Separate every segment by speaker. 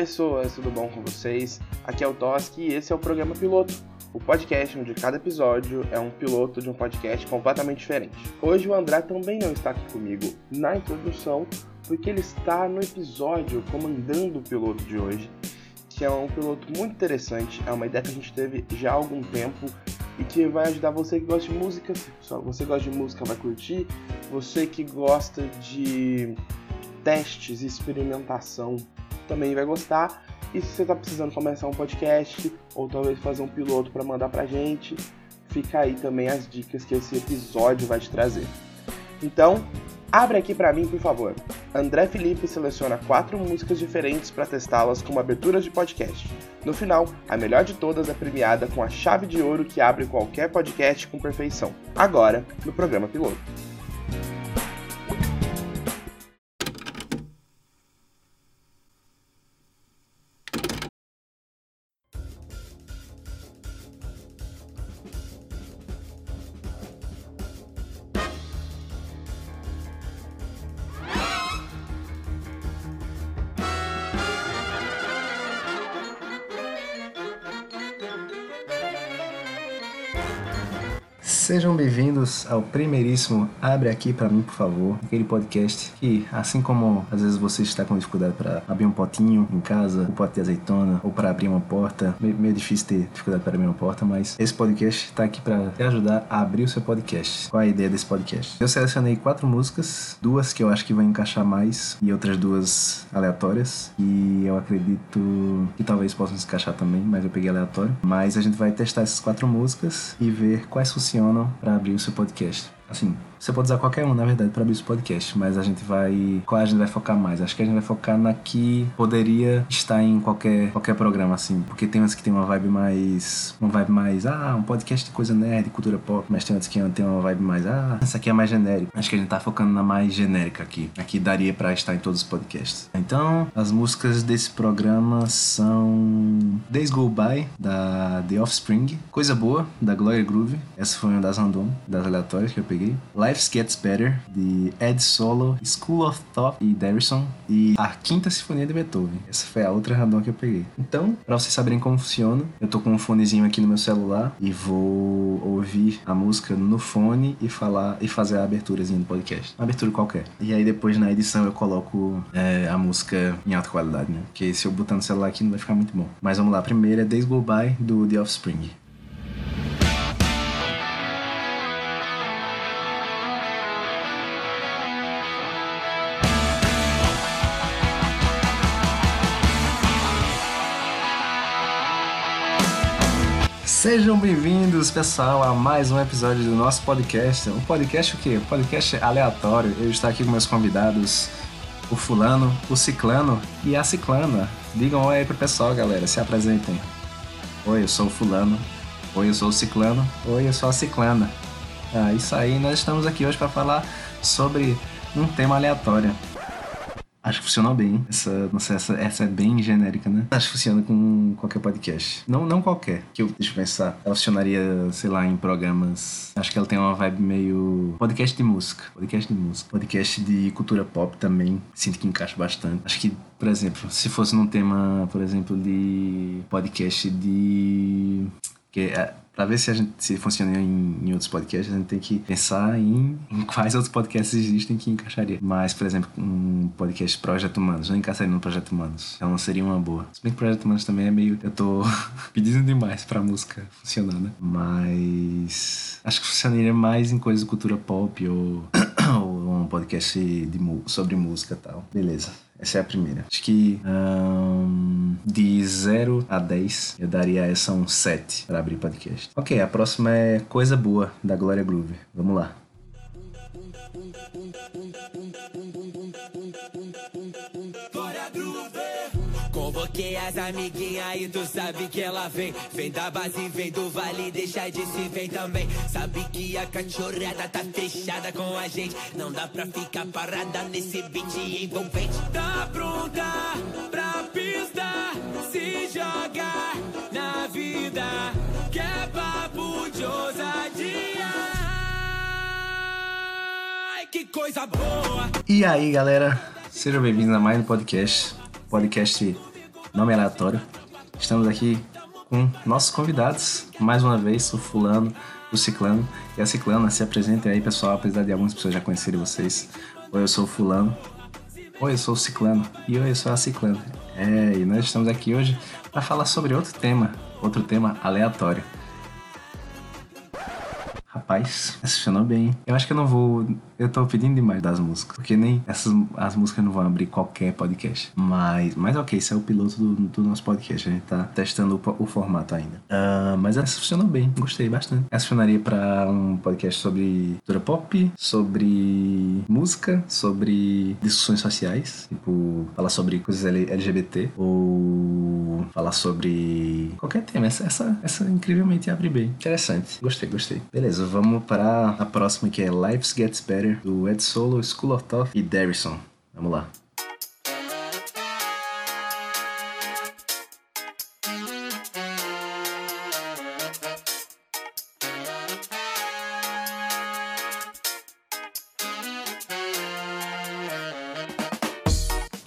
Speaker 1: pessoas, tudo bom com vocês? Aqui é o Toski e esse é o programa piloto, o podcast onde cada episódio é um piloto de um podcast completamente diferente. Hoje o André também não está aqui comigo na introdução, porque ele está no episódio comandando o piloto de hoje, que é um piloto muito interessante, é uma ideia que a gente teve já há algum tempo e que vai ajudar você que gosta de música, você que gosta de música vai curtir, você que gosta de testes e experimentação também vai gostar. E se você está precisando começar um podcast ou talvez fazer um piloto para mandar pra gente, fica aí também as dicas que esse episódio vai te trazer. Então, abre aqui para mim, por favor. André Felipe seleciona quatro músicas diferentes para testá-las como aberturas de podcast. No final, a melhor de todas é premiada com a chave de ouro que abre qualquer podcast com perfeição. Agora, no programa piloto.
Speaker 2: Sejam bem-vindos ao primeiríssimo Abre Aqui para mim, por favor. Aquele podcast que, assim como às vezes você está com dificuldade para abrir um potinho em casa, um pote de azeitona, ou para abrir uma porta, meio, meio, difícil ter dificuldade para abrir uma porta, mas esse podcast está aqui para te ajudar a abrir o seu podcast. Qual é a ideia desse podcast? Eu selecionei quatro músicas, duas que eu acho que vão encaixar mais e outras duas aleatórias, e eu acredito que talvez possam se encaixar também, mas eu peguei aleatório. Mas a gente vai testar essas quatro músicas e ver quais funcionam para abrir o seu podcast. Assim, você pode usar qualquer um, na verdade, para abrir esse podcast, mas a gente vai. Qual a gente vai focar mais? Acho que a gente vai focar na que poderia estar em qualquer, qualquer programa, assim. Porque tem umas que tem uma vibe mais. Uma vibe mais. Ah, um podcast de coisa nerd, cultura pop. Mas tem outras que tem uma vibe mais. Ah, essa aqui é mais genérica. Acho que a gente tá focando na mais genérica aqui. Aqui daria para estar em todos os podcasts. Então, as músicas desse programa são. Days Go By, da The Offspring. Coisa Boa, da Gloria Groove. Essa foi uma das random, das aleatórias que eu peguei. Life Gets Better, de Ed Solo, School of Thought e Derrison, e a Quinta Sinfonia de Beethoven. Essa foi a outra random que eu peguei. Então, para vocês saberem como funciona, eu tô com um fonezinho aqui no meu celular e vou ouvir a música no fone e falar e fazer a aberturazinha do podcast. Uma abertura qualquer. E aí depois na edição eu coloco é, a música em alta qualidade, né? Porque se eu botar no celular aqui não vai ficar muito bom. Mas vamos lá, a primeira é Days Go By do The Offspring. Sejam bem-vindos, pessoal, a mais um episódio do nosso podcast. Um podcast o quê? Um podcast aleatório. Eu estou aqui com meus convidados, o fulano, o ciclano e a ciclana. Digam oi aí pro pessoal, galera, se apresentem. Oi, eu sou o fulano. Oi, eu sou o ciclano. Oi, eu sou a ciclana. Ah, isso aí, nós estamos aqui hoje para falar sobre um tema aleatório. Acho que funcionou bem. Essa, nossa, essa, essa é bem genérica, né? Acho que funciona com qualquer podcast. Não, não qualquer. Que eu, deixa eu pensar. Ela funcionaria, sei lá, em programas. Acho que ela tem uma vibe meio. Podcast de música. Podcast de música. Podcast de cultura pop também. Sinto que encaixa bastante. Acho que, por exemplo, se fosse num tema, por exemplo, de podcast de. Que é, para ver se a gente se funciona em, em, outros podcasts, a gente tem que pensar em, em, quais outros podcasts existem que encaixaria. Mas, por exemplo, um podcast Projeto Humanos, não encaixaria no Projeto Humanos. Então não seria uma boa. Se bem que Projeto Humanos também é meio. Eu tô pedindo demais pra música funcionar, né? Mas. Acho que funcionaria mais em coisas de cultura pop ou, ou um podcast de, sobre música e tal. Beleza. Essa é a primeira. Acho que um, de 0 a 10 eu daria essa um 7 para abrir podcast. Ok, a próxima é Coisa Boa, da Glória Groove. Vamos lá. Convoquei as amiguinhas e tu sabe que ela vem. Vem da base, vem do vale, deixa de se vem também. Sabe que a cachorrada tá fechada com a gente. Não dá pra ficar parada nesse beat envolvente. Tá pronta pra pista, se joga na vida. Que é papo de ousadia. Que coisa boa! E aí, galera? Sejam bem-vindos a mais um podcast. Podcast nome aleatório. Estamos aqui com nossos convidados, mais uma vez, o Fulano, o Ciclano e a Ciclana. Se apresentem aí, pessoal, apesar de algumas pessoas já conhecerem vocês. Oi, eu sou o Fulano. Oi, eu sou o Ciclano. E oi, eu sou a Ciclana. É, e nós estamos aqui hoje para falar sobre outro tema, outro tema aleatório. Rapaz, funcionou bem. Eu acho que eu não vou. Eu tô pedindo demais das músicas. Porque nem essas as músicas não vão abrir qualquer podcast. Mas, mas ok, esse é o piloto do, do nosso podcast. A gente tá testando o, o formato ainda. Uh, mas essa funcionou bem. Gostei bastante. Essa funcionaria pra um podcast sobre cultura pop, sobre música, sobre discussões sociais. Tipo, falar sobre coisas LGBT. Ou falar sobre qualquer tema. Essa, essa, essa incrivelmente abre bem. Interessante. Gostei, gostei. Beleza vamos para a próxima que é Life Gets Better, do Ed Solo, School of Thought e Derrison. Vamos lá.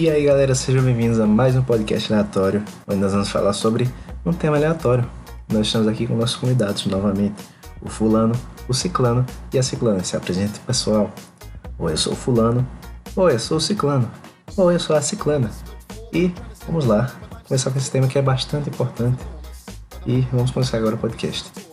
Speaker 2: E aí galera, sejam bem-vindos a mais um podcast aleatório, onde nós vamos falar sobre um tema aleatório. Nós estamos aqui com nossos convidados novamente o fulano, o ciclano e a ciclana. Se apresenta pessoal. Oi, eu sou o fulano. Oi, eu sou o ciclano. Oi, eu sou a ciclana. E vamos lá, começar com esse tema que é bastante importante. E vamos começar agora o podcast.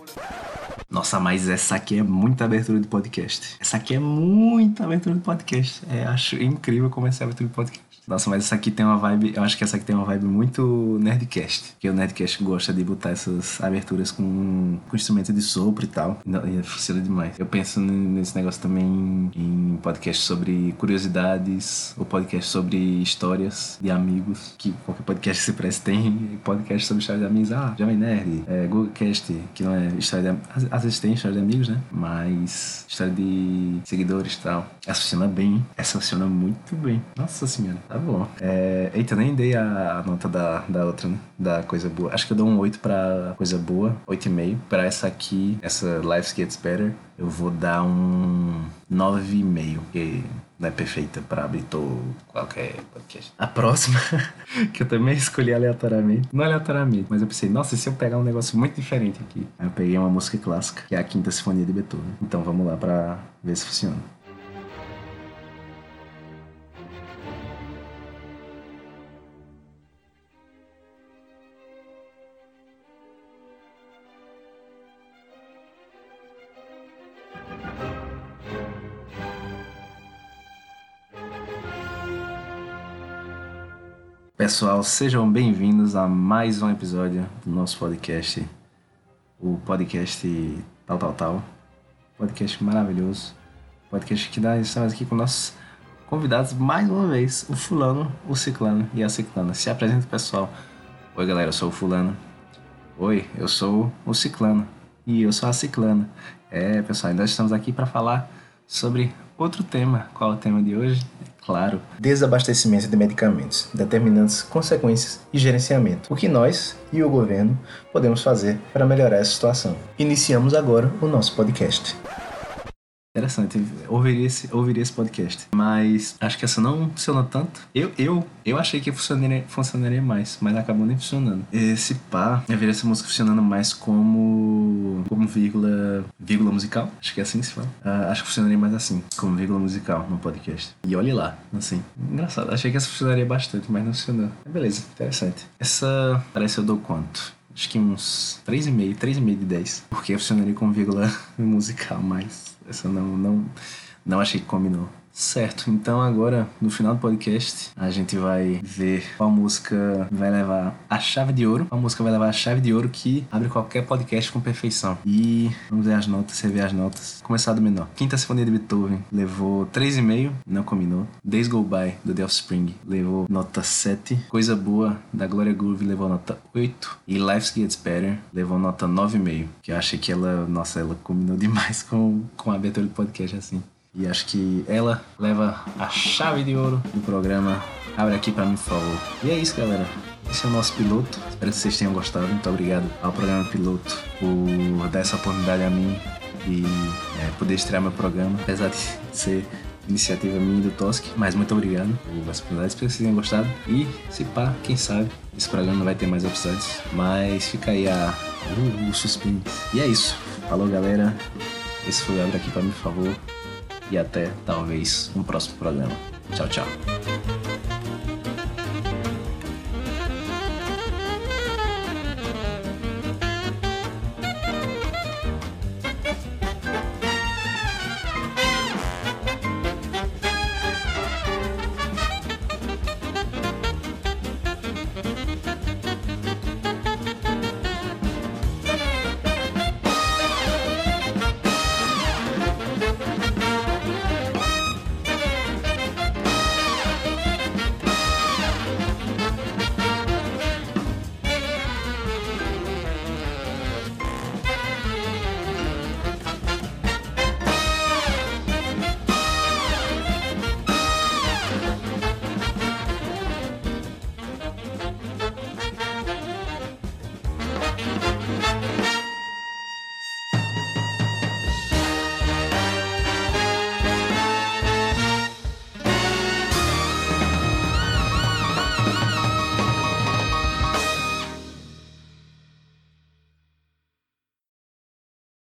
Speaker 2: Nossa, mas essa aqui é muita abertura de podcast. Essa aqui é muita abertura de podcast. É, acho incrível como essa é abertura de podcast. Nossa, mas essa aqui tem uma vibe. Eu acho que essa aqui tem uma vibe muito Nerdcast. Que o Nerdcast gosta de botar essas aberturas com, com instrumento de sopro e tal. E funciona demais. Eu penso nesse negócio também em podcast sobre curiosidades, ou podcast sobre histórias de amigos. Que qualquer podcast que se preste tem. Podcast sobre história de amigos. Ah, Jovem Nerd, é, Googlecast, que não é história de. Às vezes tem história de amigos, né? Mas história de seguidores e tal. Essa funciona bem. Essa funciona muito bem. Nossa senhora. Tá bom. É, eita, nem dei a, nota da, da outra, né? Da coisa boa. Acho que eu dou um 8 pra coisa boa, 8,5. Pra essa aqui, essa Life Gets Better, eu vou dar um 9,5. Porque não é perfeita pra abrir qualquer podcast. A próxima, que eu também escolhi aleatoriamente. Não aleatoriamente, mas eu pensei, nossa, e se eu pegar um negócio muito diferente aqui? Aí eu peguei uma música clássica, que é a Quinta Sinfonia de Beethoven. Então vamos lá pra ver se funciona. Pessoal, sejam bem-vindos a mais um episódio do nosso podcast, o podcast Tal Tal Tal, podcast maravilhoso, podcast que dá estamos aqui com nossos convidados mais uma vez, o fulano, o ciclano e a ciclana. Se apresenta pessoal. Oi galera, eu sou o fulano. Oi, eu sou o ciclano e eu sou a ciclana. É pessoal, nós estamos aqui para falar sobre outro tema. Qual é o tema de hoje? claro, desabastecimento de medicamentos, determinantes, consequências e gerenciamento. O que nós e o governo podemos fazer para melhorar essa situação? Iniciamos agora o nosso podcast. Interessante, ouviria esse, ouviria esse podcast. Mas acho que essa não funcionou tanto. Eu, eu, eu achei que funcionaria, funcionaria mais, mas acabou nem funcionando. Esse pá, eu vi essa música funcionando mais como, como vírgula, vírgula musical. Acho que é assim que se fala. Uh, acho que funcionaria mais assim, como vírgula musical no podcast. E olhe lá, assim. Engraçado, achei que essa funcionaria bastante, mas não funcionou. Beleza, interessante. Essa parece eu dou quanto? acho que uns 3,5, 3,5 de 10. Porque funcionaria com vírgula musical, mas essa não, não, não achei que combinou. Certo, então agora no final do podcast a gente vai ver qual música vai levar a chave de ouro. Qual música vai levar a chave de ouro que abre qualquer podcast com perfeição. E vamos ver as notas, rever as notas. Começar do menor. Quinta Sinfonia de Beethoven levou 3,5, não combinou. Days Go By do The Offspring levou nota 7. Coisa Boa da Gloria Groove levou nota 8. E Life Gets Better levou nota 9,5. Que eu achei que ela, nossa, ela combinou demais com, com a abertura do podcast assim. E acho que ela leva a chave de ouro do programa. Abre aqui para mim, por favor. E é isso, galera. Esse é o nosso piloto. Espero que vocês tenham gostado. Muito obrigado ao programa piloto por dar essa oportunidade a mim e é, poder estrear meu programa. Apesar de ser iniciativa minha e do Tosk, mas muito obrigado pelas oportunidades, espero que vocês tenham gostado. E, se pá, quem sabe, esse programa não vai ter mais episódios, mas fica aí a, o suspense. E é isso. Falou, galera. Esse foi o aqui pra mim, por favor. E até, talvez, um próximo programa. Tchau, tchau.